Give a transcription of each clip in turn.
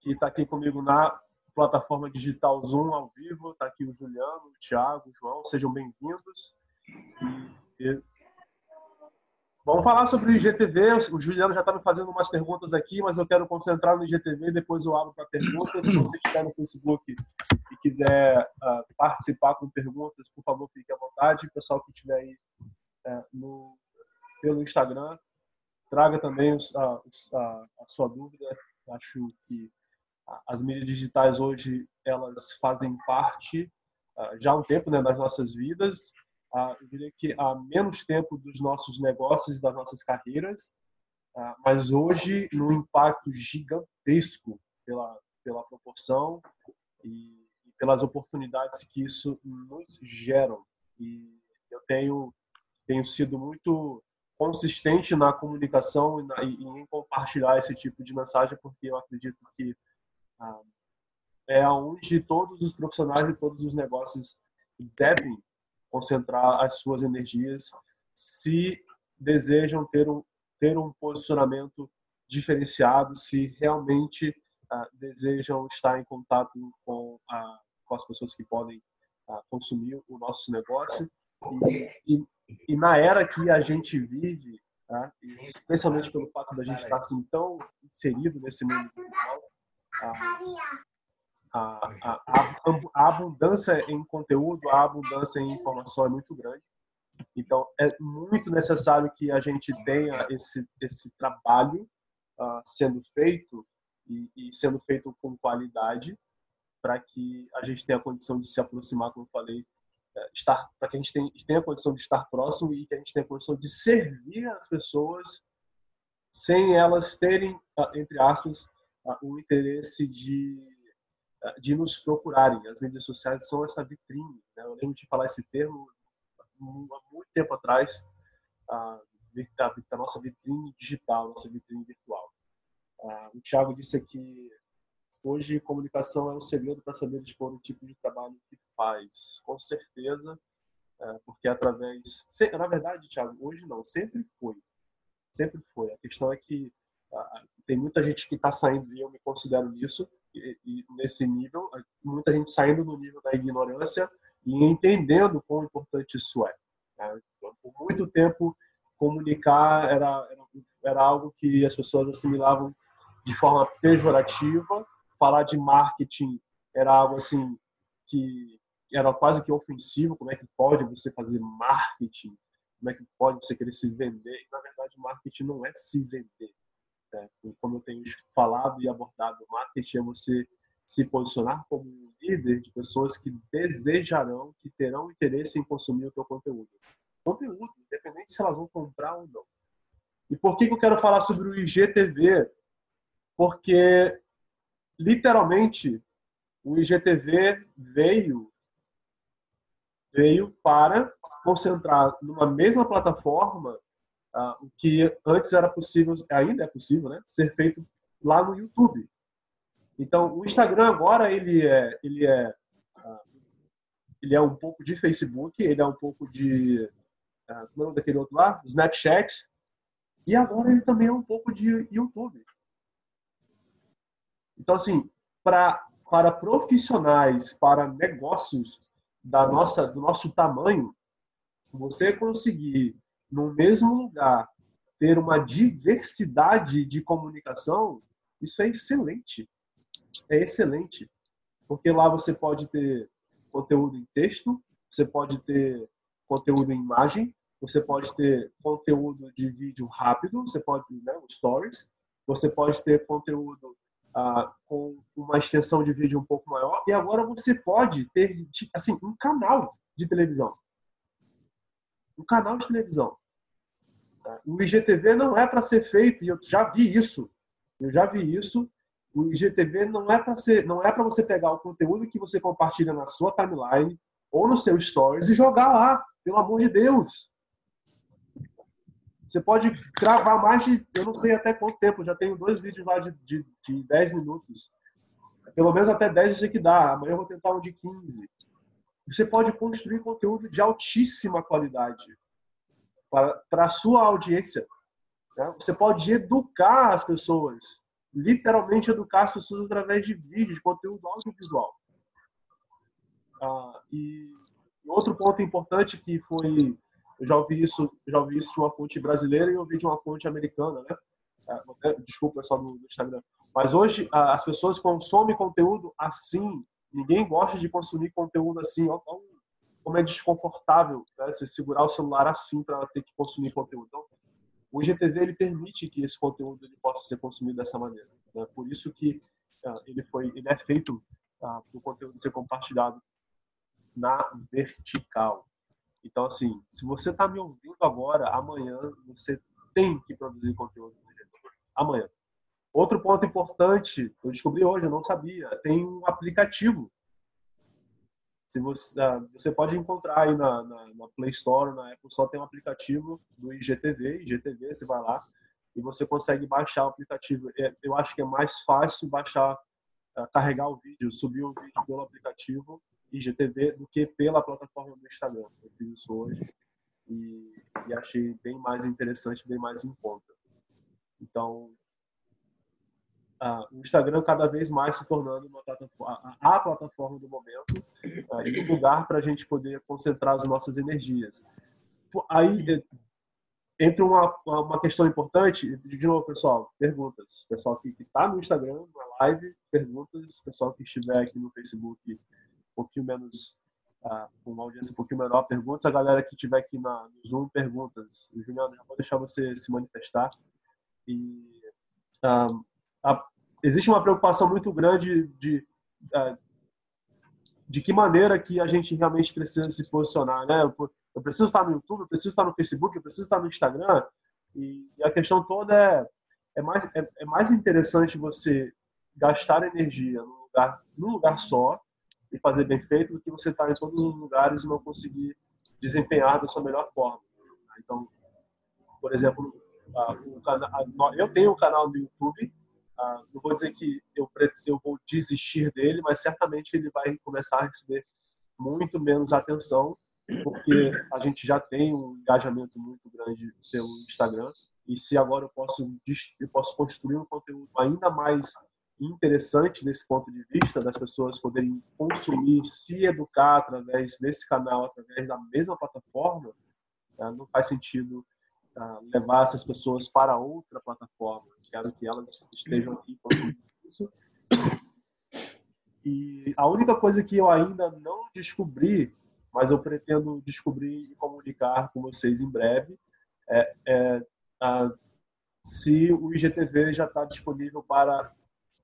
que está aqui comigo na plataforma digital Zoom ao vivo. Está aqui o Juliano, o Thiago, o João, sejam bem-vindos. E... Vamos falar sobre o IGTV. O Juliano já está me fazendo umas perguntas aqui, mas eu quero concentrar no IGTV depois eu abro para perguntas. Se você estiver no Facebook e quiser uh, participar com perguntas, por favor, fique à vontade. O pessoal que estiver aí uh, no, pelo Instagram, traga também a, a sua dúvida. Acho que as mídias digitais hoje elas fazem parte uh, já há um tempo né, das nossas vidas. Uh, eu diria que há menos tempo dos nossos negócios e das nossas carreiras, uh, mas hoje no impacto gigantesco pela pela proporção e, pelas oportunidades que isso nos geram. E eu tenho tenho sido muito consistente na comunicação e, na, e em compartilhar esse tipo de mensagem, porque eu acredito que ah, é onde todos os profissionais e todos os negócios devem concentrar as suas energias se desejam ter um, ter um posicionamento diferenciado, se realmente uh, desejam estar em contato com, uh, com as pessoas que podem uh, consumir o nosso negócio. E, e, e, na era que a gente vive, tá? especialmente pelo fato da gente estar assim, tão inserido nesse mundo digital, a, a, a, abundância em conteúdo, a abundância em informação é muito grande. Então, é muito necessário que a gente tenha esse, esse trabalho uh, sendo feito e, e, sendo feito com qualidade para que a gente tenha a condição de se aproximar, como eu falei, uh, estar para que a gente tenha, a condição de estar próximo e que a gente tenha a condição de servir as pessoas sem elas terem, uh, entre aspas, o interesse de, de nos procurarem. As mídias sociais são essa vitrine. Né? Eu lembro de falar esse termo há muito tempo atrás, a, a nossa vitrine digital, nossa vitrine virtual. O Thiago disse aqui, hoje comunicação é um segredo para saber expor o tipo de trabalho que faz. Com certeza, é, porque através... Na verdade, Thiago, hoje não, sempre foi. Sempre foi. A questão é que tem muita gente que está saindo, e eu me considero nisso, e, e, nesse nível, muita gente saindo do nível da ignorância e entendendo quão importante isso é. Né? Por muito tempo, comunicar era, era, algo que as pessoas assimilavam de forma pejorativa, falar de marketing era algo assim que era quase que ofensivo, como é que pode você fazer marketing? Como é que pode você querer se vender? Na verdade, marketing não é se vender. Né? Como eu tenho falado e abordado, o marketing é você se posicionar como um líder de pessoas que desejarão, que terão interesse em consumir o teu conteúdo. Conteúdo, independente se elas vão comprar ou não. E por que, que eu quero falar sobre o IGTV? Porque, literalmente, o IGTV veio, veio para concentrar numa mesma plataforma uh, que antes era possível, ainda é possível, né, ser feito lá no YouTube. Então, o Instagram agora ele é, ele é, uh, ele é um pouco de Facebook, ele é um pouco de, uh, como é daquele outro lá, Snapchat, e agora ele também é um pouco de YouTube. Então, assim, para para profissionais, para negócios da nossa, do nosso tamanho, você conseguir no mesmo lugar, ter uma diversidade de comunicação, isso é excelente. É excelente. Porque lá você pode ter conteúdo em texto, você pode ter conteúdo em imagem, você pode ter conteúdo de vídeo rápido, você pode, né, stories, você pode ter conteúdo ah, com uma extensão de vídeo um pouco maior, e agora você pode ter, assim, um canal de televisão um canal de televisão. O IGTV não é para ser feito, e eu já vi isso. Eu já vi isso. O IGTV não é para ser, não é para você pegar o conteúdo que você compartilha na sua timeline ou no seu stories e jogar lá, pelo amor de Deus. Você pode gravar mais de, eu não sei até quanto tempo, já tenho dois vídeos lá de, de, de 10 minutos. Pelo menos até 10 eu sei que dá, amanhã eu vou tentar um de 15 você pode construir conteúdo de altíssima qualidade para, para a sua audiência. Né? Você pode educar as pessoas literalmente educar as pessoas através de vídeos, de conteúdo audiovisual. Ah, e outro ponto importante que foi, eu já ouvi isso, já ouvi isso de uma fonte brasileira e ouvi de uma fonte americana, né? Ah, desculpa pessoal do Instagram. Mas hoje as pessoas consomem conteúdo assim. Ninguém gosta de consumir conteúdo assim. Olha como é desconfortável né? você segurar o celular assim para ter que consumir conteúdo. Então, o IGTV ele permite que esse conteúdo ele possa ser consumido dessa maneira. Né? Por isso que uh, ele foi, ele é feito uh, para o conteúdo ser compartilhado na vertical. Então, assim, se você está me ouvindo agora, amanhã você tem que produzir conteúdo. Amanhã. Outro ponto importante, eu descobri hoje, eu não sabia, tem um aplicativo se você, ah, você pode encontrar aí na, na, na, Play Store, na Apple Store, tem um aplicativo do IGTV, IGTV, você vai lá e você consegue baixar o aplicativo. É, eu acho que é mais fácil baixar, ah, carregar o vídeo, subir o vídeo pelo aplicativo IGTV do que pela plataforma do Instagram. Eu fiz isso hoje e, e achei bem mais interessante, bem mais em conta. Então, uh, o Instagram cada vez mais se tornando plataforma, a, a plataforma do momento uh, e um lugar para a gente poder concentrar as nossas energias. Aí entra uma, uma questão importante, de novo, pessoal, perguntas. Pessoal que está no Instagram, na live, perguntas. Pessoal que estiver aqui no Facebook, um pouquinho menos, uh, com uma audiência um pouquinho menor, perguntas. A galera que estiver aqui na, no Zoom, perguntas. Juliano, já vou deixar você se manifestar. E um, a, existe uma preocupação muito grande de, de, de que maneira que a gente realmente precisa se posicionar, né? Eu preciso estar no YouTube, eu preciso estar no Facebook, eu preciso estar no Instagram. E, a questão toda é, é, mais, é, é mais interessante você gastar energia num lugar, num lugar só e fazer bem feito do que você estar em todos os lugares e não conseguir desempenhar da sua melhor forma. Então, por exemplo, eu tenho um canal no YouTube ah, não vou dizer que eu, eu vou desistir dele, mas certamente ele vai começar a receber muito menos atenção, porque a gente já tem um engajamento muito grande pelo Instagram. E se agora eu posso, eu posso construir um conteúdo ainda mais interessante desse ponto de vista, das pessoas poderem consumir, se educar através desse canal, através da mesma plataforma, né, não faz sentido ah, levar essas pessoas para outra plataforma quero que elas estejam aqui isso. E a única coisa que eu ainda não descobri, mas eu pretendo descobrir e comunicar com vocês em breve, é, é a, se o IGTV já está disponível para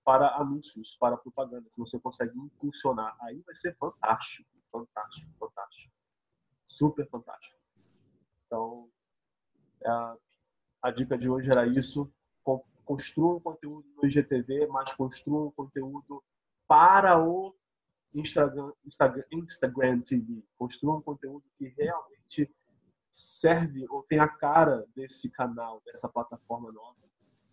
para anúncios, para propaganda, se você consegue impulsionar, aí vai ser fantástico, fantástico, fantástico, super fantástico. Então, a, a dica de hoje era isso construam conteúdo no IGTV, mas construam conteúdo para o Instagram, Instagram, Instagram TV. Construam conteúdo que realmente serve ou tem a cara desse canal, dessa plataforma nova.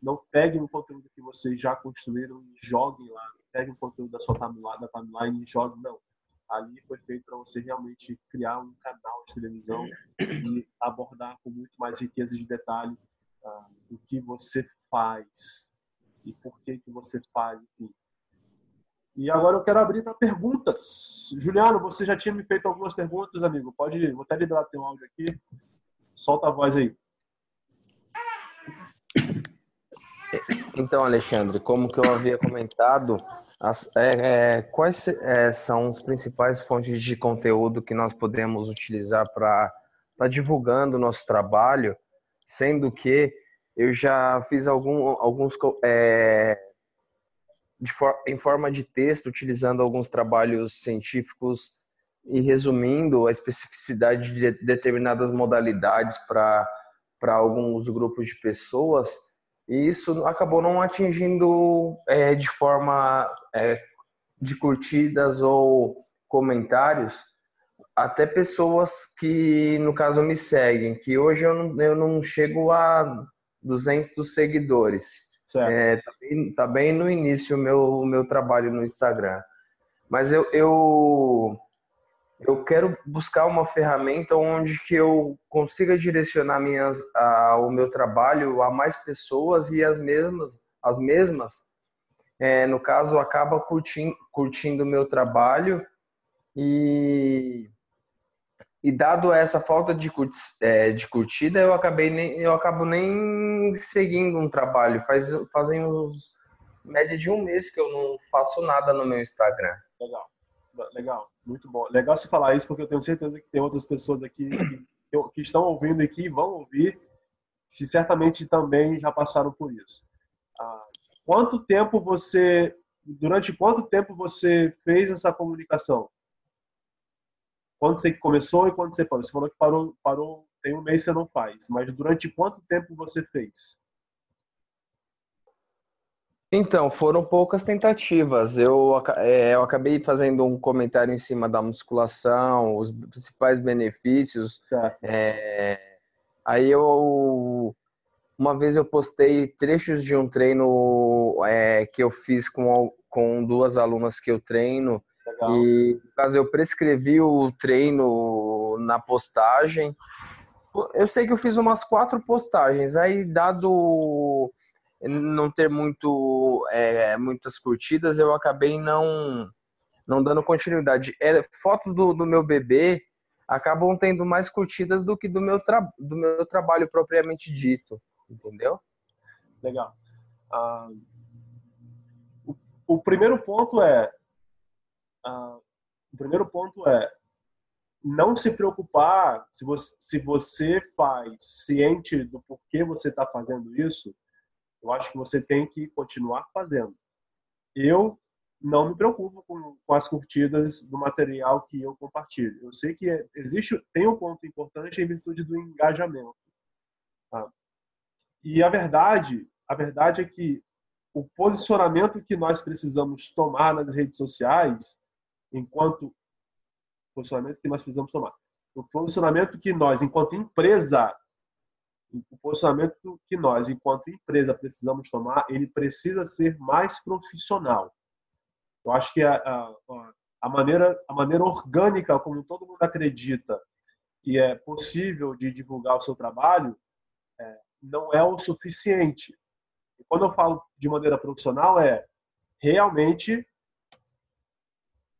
Não peguem o conteúdo que vocês já construíram e joguem lá. Peguem o conteúdo da sua timeline, da timeline e joguem. Não. Ali foi feito para você realmente criar um canal de televisão e abordar com muito mais riqueza de detalhe uh, o que você faz e por que que você faz, enfim. E agora eu quero abrir para perguntas. Juliano, você já tinha me feito algumas perguntas, amigo. Pode, ir. vou até liberar teu áudio aqui. Solta a voz aí. Então, Alexandre, como que eu havia comentado, as, é, é, quais é, são as principais fontes de conteúdo que nós podemos utilizar para estar tá divulgando o nosso trabalho, sendo que eu já fiz algum, alguns é, for, em forma de texto, utilizando alguns trabalhos científicos e resumindo a especificidade de determinadas modalidades para alguns grupos de pessoas. E isso acabou não atingindo é, de forma é, de curtidas ou comentários até pessoas que, no caso, me seguem, que hoje eu não, eu não chego a 200 seguidores. É, tá, bem, tá, bem, no início o meu, meu trabalho no Instagram. Mas eu, eu, eu quero buscar uma ferramenta onde que eu consiga direcionar minhas, a, o meu trabalho a mais pessoas e as mesmas, as mesmas é, no caso, acaba curtindo, curtindo o meu trabalho e, e dado essa falta de, é, de curtida, eu acabei nem, eu acabo nem seguindo um trabalho. Faz, fazem uns média de um mês que eu não faço nada no meu Instagram. Legal, legal, muito bom. Legal você falar isso porque eu tenho certeza que tem outras pessoas aqui que, que estão ouvindo aqui, vão ouvir, se certamente também já passaram por isso. Ah, quanto tempo você, durante quanto tempo você fez essa comunicação? Quando você começou e quando você parou? Você falou que parou, parou tem um mês que você não faz, mas durante quanto tempo você fez? Então, foram poucas tentativas. Eu, é, eu acabei fazendo um comentário em cima da musculação, os principais benefícios. É, aí eu uma vez eu postei trechos de um treino é, que eu fiz com, com duas alunas que eu treino. Legal. E no caso eu prescrevi o treino na postagem. Eu sei que eu fiz umas quatro postagens. Aí, dado não ter muito é, muitas curtidas, eu acabei não não dando continuidade. É, fotos do, do meu bebê acabam tendo mais curtidas do que do meu, tra do meu trabalho propriamente dito, entendeu? Legal. Ah, o, o, primeiro ponto é ah, o primeiro ponto é não se preocupar se você, se você faz ciente do porquê você está fazendo isso eu acho que você tem que continuar fazendo. Eu não me preocupo com, com as curtidas do material que eu compartilho. Eu sei que existe tem um ponto importante em virtude do engajamento. Tá? E a verdade, a verdade é que o posicionamento que nós precisamos tomar nas redes sociais, enquanto posicionamento que nós precisamos tomar, o posicionamento que nós, enquanto empresa, o posicionamento que nós, enquanto empresa, precisamos tomar, ele precisa ser mais profissional. Eu acho que a, a, a, maneira, a maneira orgânica, como todo mundo acredita que é possível de divulgar o seu trabalho, é, não é o suficiente. E quando eu falo de maneira profissional, é realmente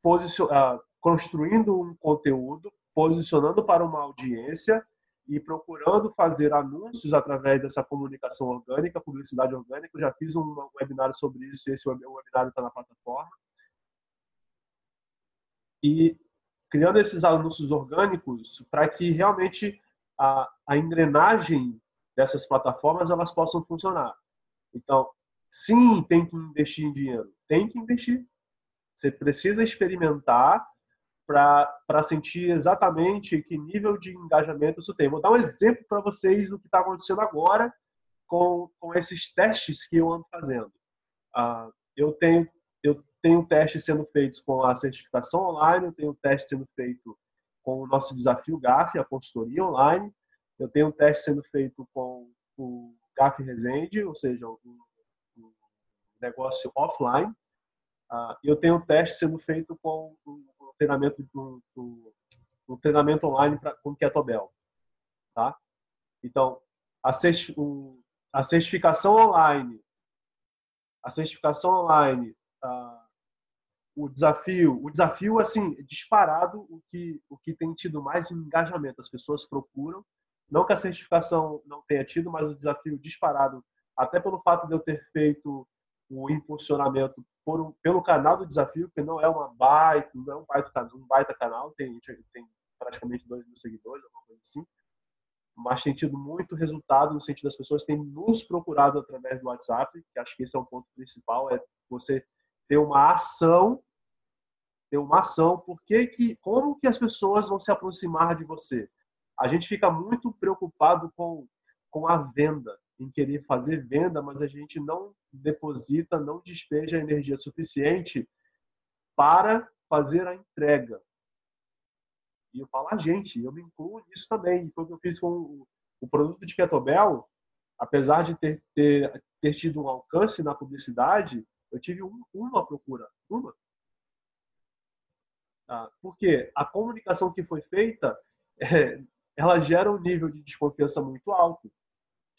posicion... Ah, construindo um conteúdo, posicionando para uma audiência e procurando fazer anúncios através dessa comunicação orgânica, publicidade orgânica. Eu já fiz um webinário sobre isso esse webinário está na plataforma. E criando esses anúncios orgânicos para que realmente a, a engrenagem dessas plataformas elas possam funcionar. Então, sim, tem que investir em dinheiro. Tem que investir. Você precisa experimentar para sentir exatamente que nível de engajamento isso tem. Vou dar um exemplo para vocês do que está acontecendo agora com, com esses testes que eu ando fazendo. Uh, eu tenho eu tenho testes sendo feitos com a certificação online, eu tenho teste sendo feito com o nosso desafio GAF, a consultoria online, eu tenho um teste sendo feito com o GAF Resende, ou seja, um, um negócio offline, uh, eu tenho um teste sendo feito com treinamento treinamento online pra, com Kettlebell, tá? Então, a, o, a certificação online, a certificação online, uh, o desafio, o desafio assim disparado o que o que tem tido mais engajamento, as pessoas procuram, não que a certificação não tenha tido, mas o desafio disparado, até pelo fato de eu ter feito o impulsionamento por, pelo canal do desafio, que não é uma baita, não é um baita, um baita canal, tem, tem praticamente 2 mil seguidores, alguma coisa assim, mas tem tido muito resultado no sentido das pessoas têm nos procurado através do WhatsApp, que acho que esse é o ponto principal, é você ter uma ação, ter uma ação, porque que, como que as pessoas vão se aproximar de você? A gente fica muito preocupado com, com a venda, em querer fazer venda, mas a gente não deposita, não despeja energia suficiente para fazer a entrega. E eu falo a gente, eu me incluo nisso também. Foi o que eu fiz com o produto de Ketobel, apesar de ter, ter, ter tido um alcance na publicidade, eu tive um, uma procura, uma. Ah, porque a comunicação que foi feita, é, ela gera um nível de desconfiança muito alto.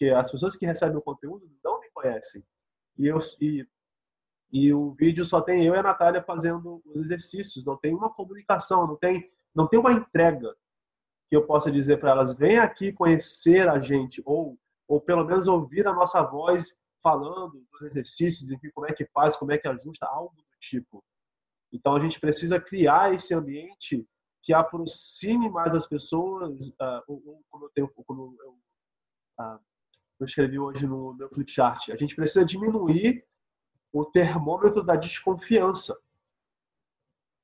Porque as pessoas que recebem o conteúdo não me conhecem. E, eu, e, E o vídeo só tem eu e a Natália fazendo os exercícios, não tem uma comunicação, não tem, não tem uma entrega que eu possa dizer para elas: vem aqui conhecer a gente, ou, ou pelo menos ouvir a nossa voz falando dos exercícios, enfim, como é que faz, como é que ajusta, algo do tipo. Então a gente precisa criar esse ambiente que aproxime mais as pessoas, uh, ou, como eu tenho, como eu, uh, eu escrevi hoje no meu flipchart, a gente precisa diminuir o termômetro da desconfiança.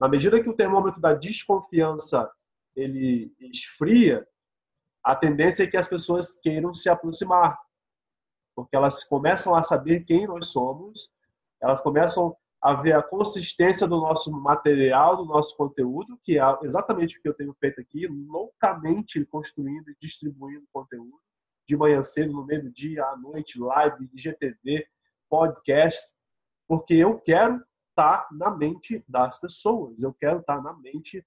Na medida que o termômetro da desconfiança ele esfria, a tendência é que as pessoas queiram se aproximar, porque elas começam a saber quem nós somos, elas começam a ver a consistência do nosso material, do nosso conteúdo, que é exatamente o que eu tenho feito aqui, loucamente construindo e distribuindo conteúdo, de manhã cedo, no meio do dia, à noite, live, IGTV, podcast, porque eu quero estar na mente das pessoas, eu quero estar na mente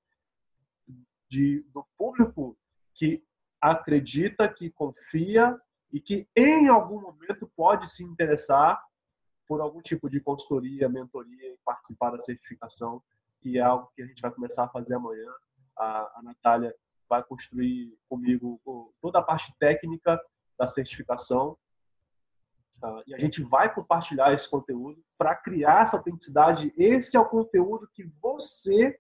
de, do público que acredita, que confia e que em algum momento pode se interessar por algum tipo de consultoria, mentoria e participar da certificação, que é algo que a gente vai começar a fazer amanhã. A, a Natália vai construir comigo toda a parte técnica da certificação uh, e a gente vai compartilhar esse conteúdo para criar essa autenticidade. Esse é o conteúdo que você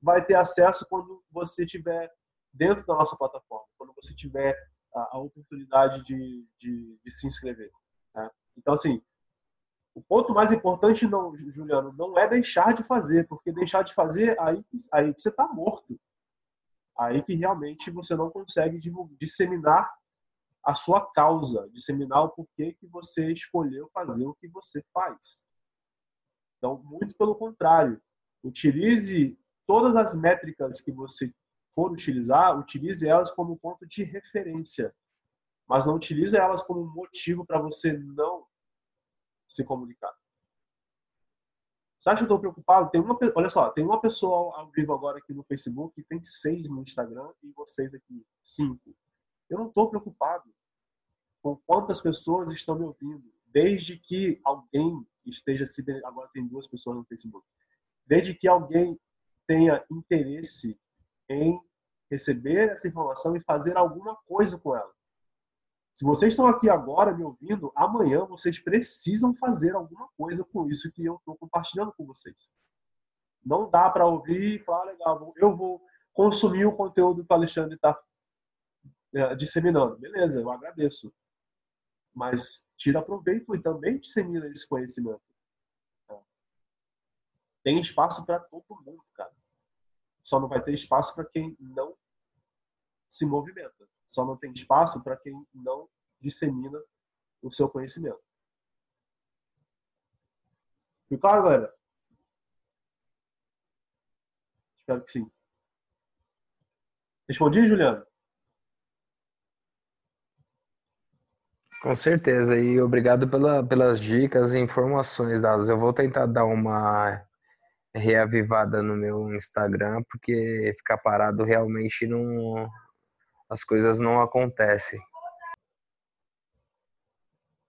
vai ter acesso quando você estiver dentro da nossa plataforma, quando você tiver a, oportunidade de, de, de, se inscrever. Né? Então, assim, o ponto mais importante, não, Juliano, não é deixar de fazer, porque deixar de fazer, aí, aí você está morto. Aí que realmente você não consegue disseminar a sua causa, disseminar o porquê que você escolheu fazer o que você faz. Então, muito pelo contrário, utilize todas as métricas que você for utilizar, utilize elas como ponto de referência, mas não utilize elas como motivo para você não se comunicar. Você acha que eu estou preocupado? Tem uma, olha só, tem uma pessoa ao vivo agora aqui no Facebook, tem seis no Instagram e vocês aqui, cinco. Eu não estou preocupado com quantas pessoas estão me ouvindo, desde que alguém esteja se agora tem duas pessoas no Facebook, desde que alguém tenha interesse em receber essa informação e fazer alguma coisa com ela. Se vocês estão aqui agora me ouvindo, amanhã vocês precisam fazer alguma coisa com isso que eu estou compartilhando com vocês. Não dá para ouvir e falar, ah, legal, eu vou consumir o conteúdo que o Alexandre está é, disseminando. Beleza, eu agradeço. Mas tira proveito e também dissemina esse conhecimento. Tem espaço para todo mundo, cara. Só não vai ter espaço para quem não se movimenta. Só não tem espaço para quem não dissemina o seu conhecimento. Ficou claro, galera? Espero que sim. Respondi, Juliano? Com certeza, e obrigado pela, pelas dicas e informações dadas. Eu vou tentar dar uma reavivada no meu Instagram, porque ficar parado realmente não. As coisas não acontecem.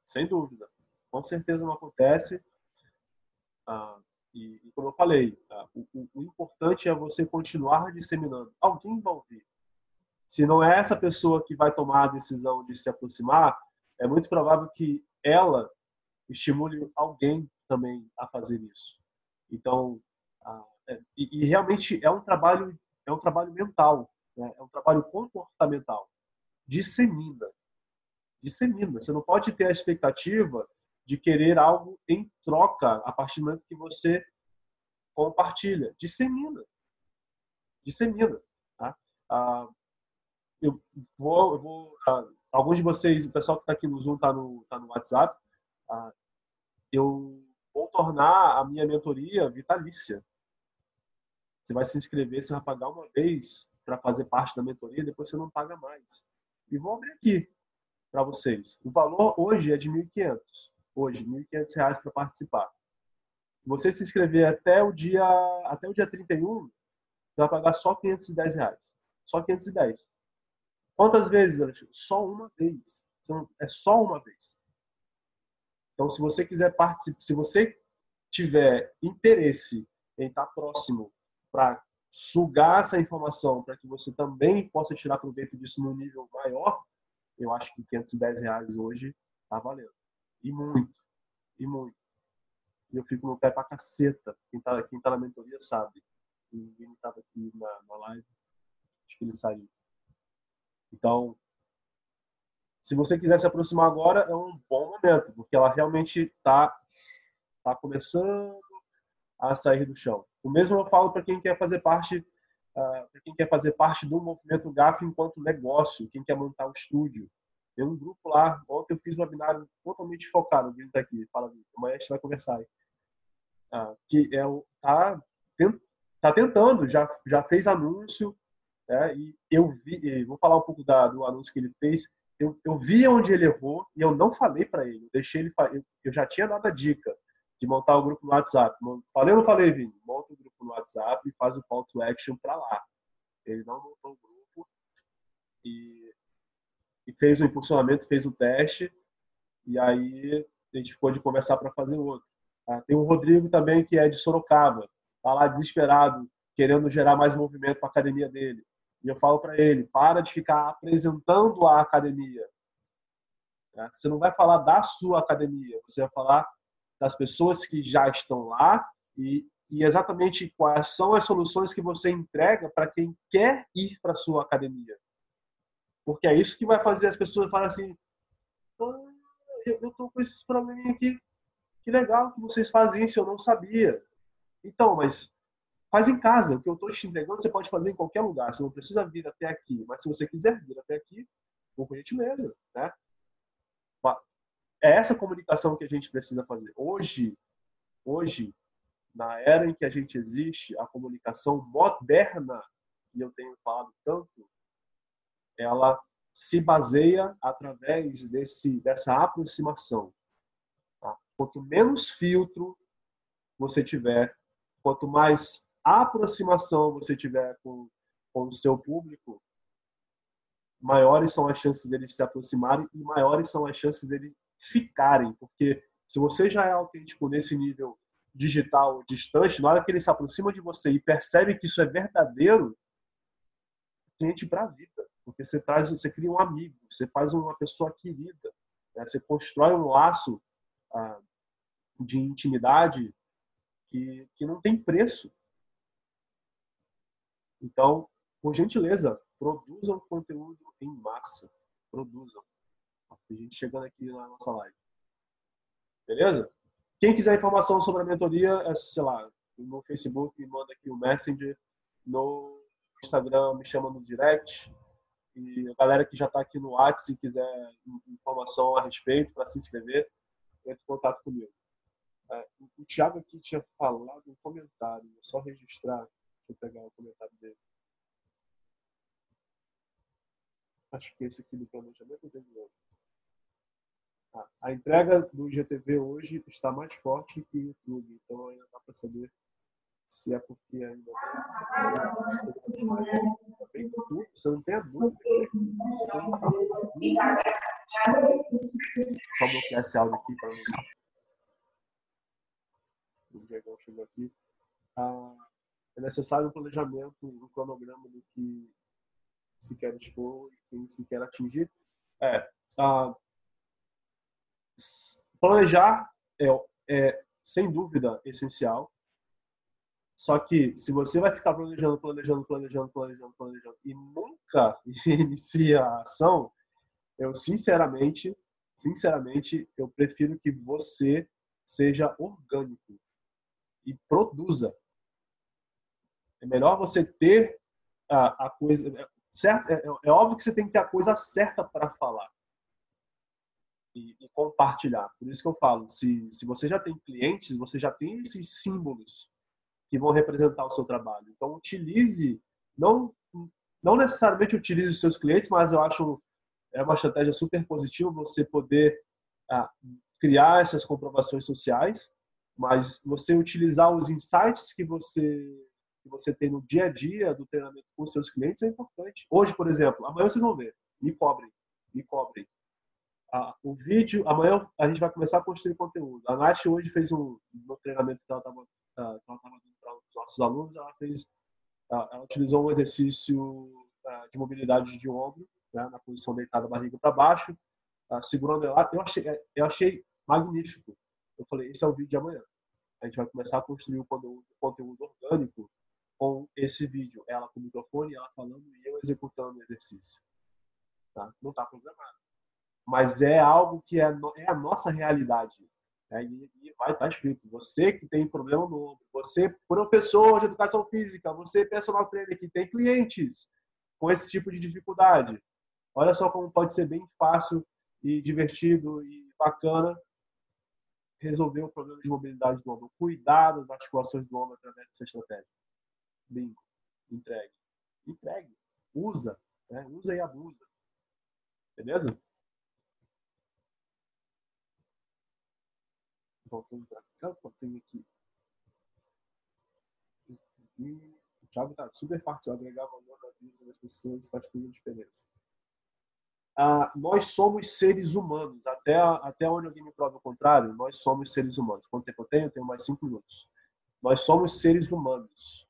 Sem dúvida. Com certeza não acontece. Ah, e, e, como eu falei, ah, o, o, o, importante é você continuar disseminando. Alguém vai ouvir. Se não é essa pessoa que vai tomar a decisão de se aproximar, é muito provável que ela estimule alguém também a fazer isso. Então, ah, é, e, e, realmente é um trabalho é um trabalho mental, né? é um trabalho comportamental. Dissemina, dissemina. Você não pode ter a expectativa de querer algo em troca a partir do momento que você compartilha. Dissemina, dissemina. Tá? Ah, eu vou, eu vou ah, alguns de vocês, o pessoal que está aqui no Zoom está no, tá no WhatsApp. Ah, eu vou tornar a minha mentoria vitalícia. Você vai se inscrever, você vai pagar uma vez para fazer parte da mentoria, depois você não paga mais. E vou abrir aqui para vocês. O valor hoje é de 1.500. Hoje, R$ 1.500 para participar. Se você se inscrever até o dia até o dia 31, você vai pagar só 510 reais. Só 510. Quantas vezes, Alexandre? Só uma vez. É só uma vez. Então, se você quiser participar, se você tiver interesse em estar próximo para sugar essa informação para que você também possa tirar proveito disso no nível maior, eu acho que 510 reais hoje tá valendo. E muito, e muito. E eu fico no pé pra caceta. Quem tá, quem tá na mentoria sabe. Vini tava aqui na, na live, acho que ele saiu. Então, se você quiser se aproximar agora, é um bom momento, porque ela realmente está tá começando a sair do chão. O mesmo eu falo para quem quer fazer parte, uh, para quem quer fazer parte do movimento GAF enquanto negócio, quem quer montar um estúdio. Tem um grupo lá, ontem eu fiz um webinar totalmente focado, o tá aqui, fala, amanhã a gente vai conversar aí. Uh, que é o tá, tá tentando, já já fez anúncio, né, e eu vi, vou falar um pouco da, do anúncio que ele fez, eu, eu vi onde ele errou e eu não falei para ele. Eu deixei ele, eu, eu já tinha dado a dica de montar o grupo no WhatsApp. Falei ou não falei, Vini? Monta o grupo no WhatsApp e faz o call to action para lá. Ele não montou o grupo e, e fez o impulsionamento, fez o teste e aí a gente ficou de conversar para fazer outro. Ah, tem o Rodrigo também que é de Sorocaba, tá lá desesperado, querendo gerar mais movimento para a academia dele. E eu falo para ele: para de ficar apresentando a academia. Né? Você não vai falar da sua academia, você vai falar das pessoas que já estão lá e, e exatamente quais são as soluções que você entrega para quem quer ir para sua academia. Porque é isso que vai fazer as pessoas falarem assim: ah, eu estou com esses probleminha aqui. Que legal que vocês fazem isso, eu não sabia. Então, mas Faz em casa. O que eu estou te entregando, você pode fazer em qualquer lugar. Você não precisa vir até aqui. Mas se você quiser vir até aqui, vou com a gente mesmo. Né? É essa comunicação que a gente precisa fazer. Hoje, hoje, na era em que a gente existe, a comunicação moderna, e eu tenho falado tanto, ela se baseia através desse, dessa aproximação. Tá? Quanto menos filtro você tiver, quanto mais aproximação você tiver com, com o seu público, maiores são as chances deles se aproximarem e maiores são as chances deles ficarem. Porque se você já é autêntico nesse nível digital distante, na hora que ele se aproxima de você e percebe que isso é verdadeiro, cliente para a vida. Porque você traz, você cria um amigo, você faz uma pessoa querida, né? você constrói um laço ah, de intimidade que, que não tem preço. Então, por gentileza, produzam conteúdo em massa. Produzam. A gente chegando aqui na nossa live. Beleza? Quem quiser informação sobre a mentoria, é, sei lá, no Facebook, manda aqui o um Messenger. No Instagram, me chama no direct. E a galera que já está aqui no WhatsApp, se quiser informação a respeito, para se inscrever, entre em contato comigo. É, o Thiago aqui tinha falado um comentário, vou só registrar. Deixa eu pegar o comentário dele. Acho que esse aqui do planejamento tem de novo. Ah, a entrega do GTV hoje está mais forte que o YouTube, então ainda dá para saber se é porque ainda bem tudo, você não tem a dúvida. Só bloquear esse áudio aqui para mim. O Diego chegou aqui. Ah, é necessário um planejamento, um cronograma do que se quer expor e quem se quer atingir. É, ah, planejar é, é, sem dúvida, essencial. Só que se você vai ficar planejando, planejando, planejando, planejando, planejando e nunca inicia a ação, eu sinceramente, sinceramente, eu prefiro que você seja orgânico e produza. É melhor você ter a, a coisa. É, certo, é, é, óbvio que você tem que ter a coisa certa para falar e, e, compartilhar. Por isso que eu falo: se, se você já tem clientes, você já tem esses símbolos que vão representar o seu trabalho. Então, utilize, não, não necessariamente utilize os seus clientes, mas eu acho é uma estratégia super positiva você poder ah, criar essas comprovações sociais, mas você utilizar os insights que você que você tem no dia a dia do treinamento com seus clientes é importante. Hoje, por exemplo, amanhã vocês vão ver, me cobrem, me cobrem. O vídeo, amanhã a gente vai começar a construir conteúdo. A Nath hoje fez um no treinamento que ela estava dando para os nossos alunos, ela fez, ela utilizou um exercício de mobilidade de ombro, né, na posição deitada, barriga para baixo, segurando ela. Eu achei, eu achei magnífico. Eu falei, esse é o vídeo de amanhã. A gente vai começar a construir o conteúdo, conteúdo orgânico com esse vídeo. Ela com o microfone, ela falando e eu executando o exercício. Tá? Não está programado mas é algo que é, é a nossa realidade. É, e, e, vai estar tá escrito: você que tem problema no ombro, você, professor de educação física, você, personal trainer, que tem clientes com esse tipo de dificuldade. Olha só como pode ser bem fácil e divertido e bacana resolver o problema de mobilidade do ombro. Cuidar das articulações do ombro através dessa estratégia. Bingo. Entregue. Entregue. Usa. Né? Usa e abusa. Beleza? Voltando para cá, eu tenho aqui. o Thiago está super participando, agregar valor na vida das pessoas faz toda a diferença. Ah, nós somos seres humanos. Até, até onde alguém me prova o contrário, nós somos seres humanos. Quanto tempo eu tenho? Eu tenho mais cinco minutos. Nós somos seres humanos.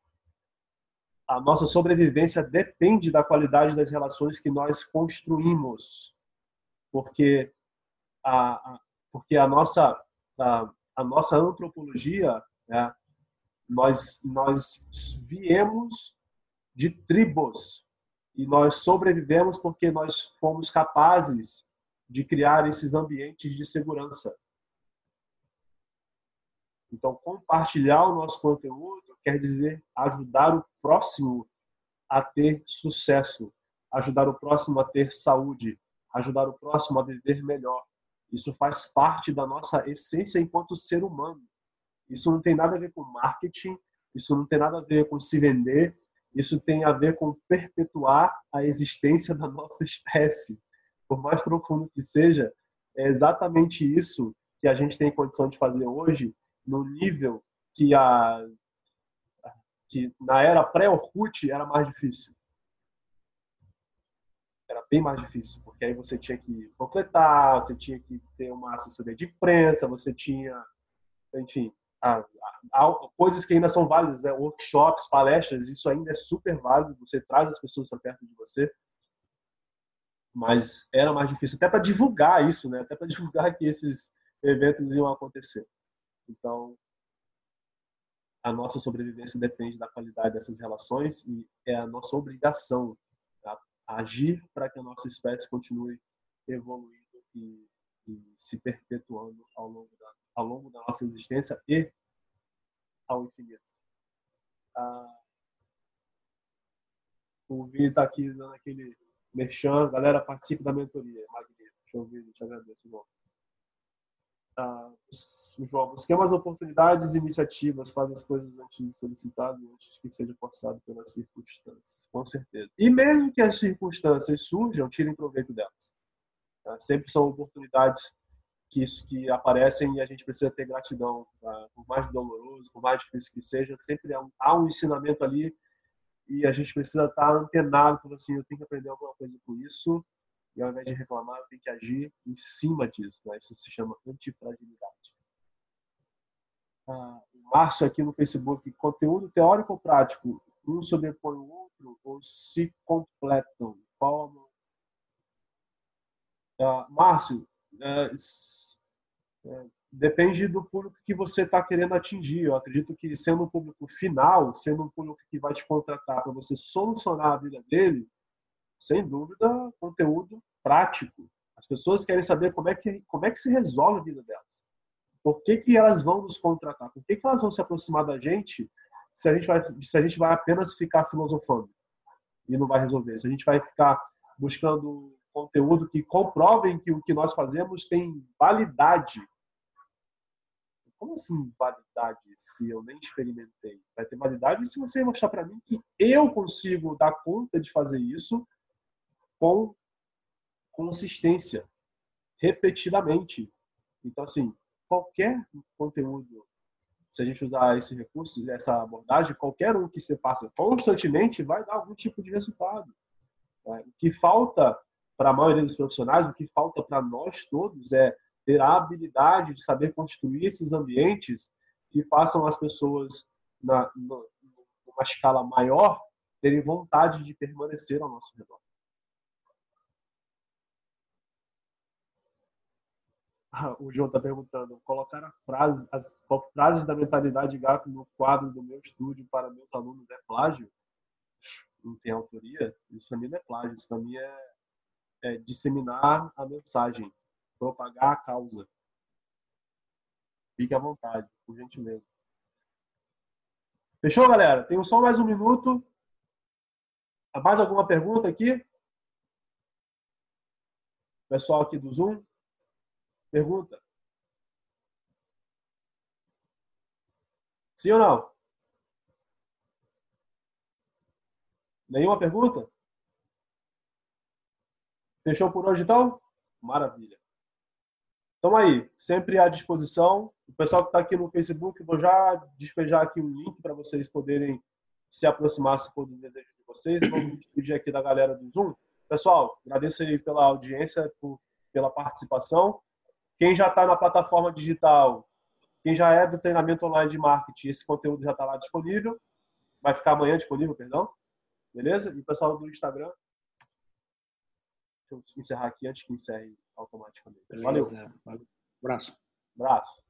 A nossa sobrevivência depende da qualidade das relações que nós construímos. Porque a porque a nossa a, nossa antropologia, né, nós, nós viemos de tribos e nós sobrevivemos porque nós fomos capazes de criar esses ambientes de segurança. Então, compartilhar o nosso conteúdo quer dizer ajudar o próximo a ter sucesso, ajudar o próximo a ter saúde, ajudar o próximo a viver melhor. Isso faz parte da nossa essência enquanto ser humano. Isso não tem nada a ver com marketing, isso não tem nada a ver com se vender, isso tem a ver com perpetuar a existência da nossa espécie. Por mais profundo que seja, é exatamente isso que a gente tem condição de fazer hoje, no nível que a que na era pré-Orkut era mais difícil bem mais difícil, porque aí você tinha que completar, você tinha que ter uma assessoria de imprensa, você tinha, enfim, a, a, a, coisas que ainda são válidas, né? workshops, palestras, isso ainda é super válido, você traz as pessoas para perto de você, mas era mais difícil, até para divulgar isso, né? até para divulgar que esses eventos iam acontecer. Então, a nossa sobrevivência depende da qualidade dessas relações e é a nossa obrigação agir para que a nossa espécie continue evoluindo e, e se perpetuando ao longo, da, ao longo da nossa existência e ao infinito. Ah, o Vini está aqui dando aquele merchan. Galera, participe da mentoria. Magnífico. Deixa eu ver, te agradeço, irmão. Ah, João, busquemos oportunidades e iniciativas, faz as coisas antes de solicitado antes que seja forçado pelas circunstâncias, com certeza. E mesmo que as circunstâncias surjam, tirem proveito delas. Tá? Sempre são oportunidades que, isso, que aparecem e a gente precisa ter gratidão. Tá? Por mais doloroso, por mais difícil que seja, sempre há um, há um ensinamento ali e a gente precisa estar antenado, falando assim, eu tenho que aprender alguma coisa com isso e ao invés de reclamar, tem que agir em cima disso. Né? Isso se chama antifragilidade. Ah, aqui no Facebook, conteúdo teórico ou prático? Um sobrepõe o outro ou se completam? Qual ah, Márcio, é, é, depende do público que você está querendo atingir. Eu acredito que sendo um público final, sendo um público que vai te contratar para você solucionar a vida dele, sem dúvida, conteúdo prático. As pessoas querem saber como é que, como é que se resolve a vida delas. Por que, que elas vão nos contratar? Por que, que elas vão se aproximar da gente se a gente, vai, se a gente vai apenas ficar filosofando e não vai resolver? Se a gente vai ficar buscando conteúdo que comprovem que o que nós fazemos tem validade. Como assim validade se eu nem experimentei? Vai ter validade se você mostrar para mim que eu consigo dar conta de fazer isso com consistência, repetidamente. Então, assim, qualquer conteúdo, se a gente usar esse recurso, essa abordagem, qualquer um que você faça constantemente vai dar algum tipo de resultado. Né? O que falta para a maioria dos profissionais, o que falta para nós todos é ter a habilidade de saber construir esses ambientes que façam as pessoas, na, numa escala maior, terem vontade de permanecer ao nosso redor. o João está perguntando, colocar a frase, as frases da mentalidade gato no quadro do meu estúdio para meus alunos é plágio? Não tem autoria? Isso para mim não é plágio, isso para mim é, é, disseminar a mensagem, propagar a causa. Fique à vontade, por gentileza. Fechou, galera? Tenho só mais um minuto. Mais alguma pergunta aqui? Pessoal aqui do Zoom? Pergunta. Sim ou não? Nenhuma pergunta? Fechou por hoje então? Maravilha. Então aí, sempre à disposição. O pessoal que está aqui no Facebook, vou já despejar aqui um link para vocês poderem se aproximar se for do desejo de vocês. Vamos despedir aqui da galera do Zoom. Pessoal, agradeço aí pela audiência, por, pela participação. Quem já está na plataforma digital, quem já é do treinamento online de marketing, esse conteúdo já está lá disponível. Vai ficar amanhã disponível, perdão. Beleza? E o pessoal do Instagram. Deixa eu encerrar aqui antes que encerre automaticamente. Beleza. Valeu. Abraço. Abraço.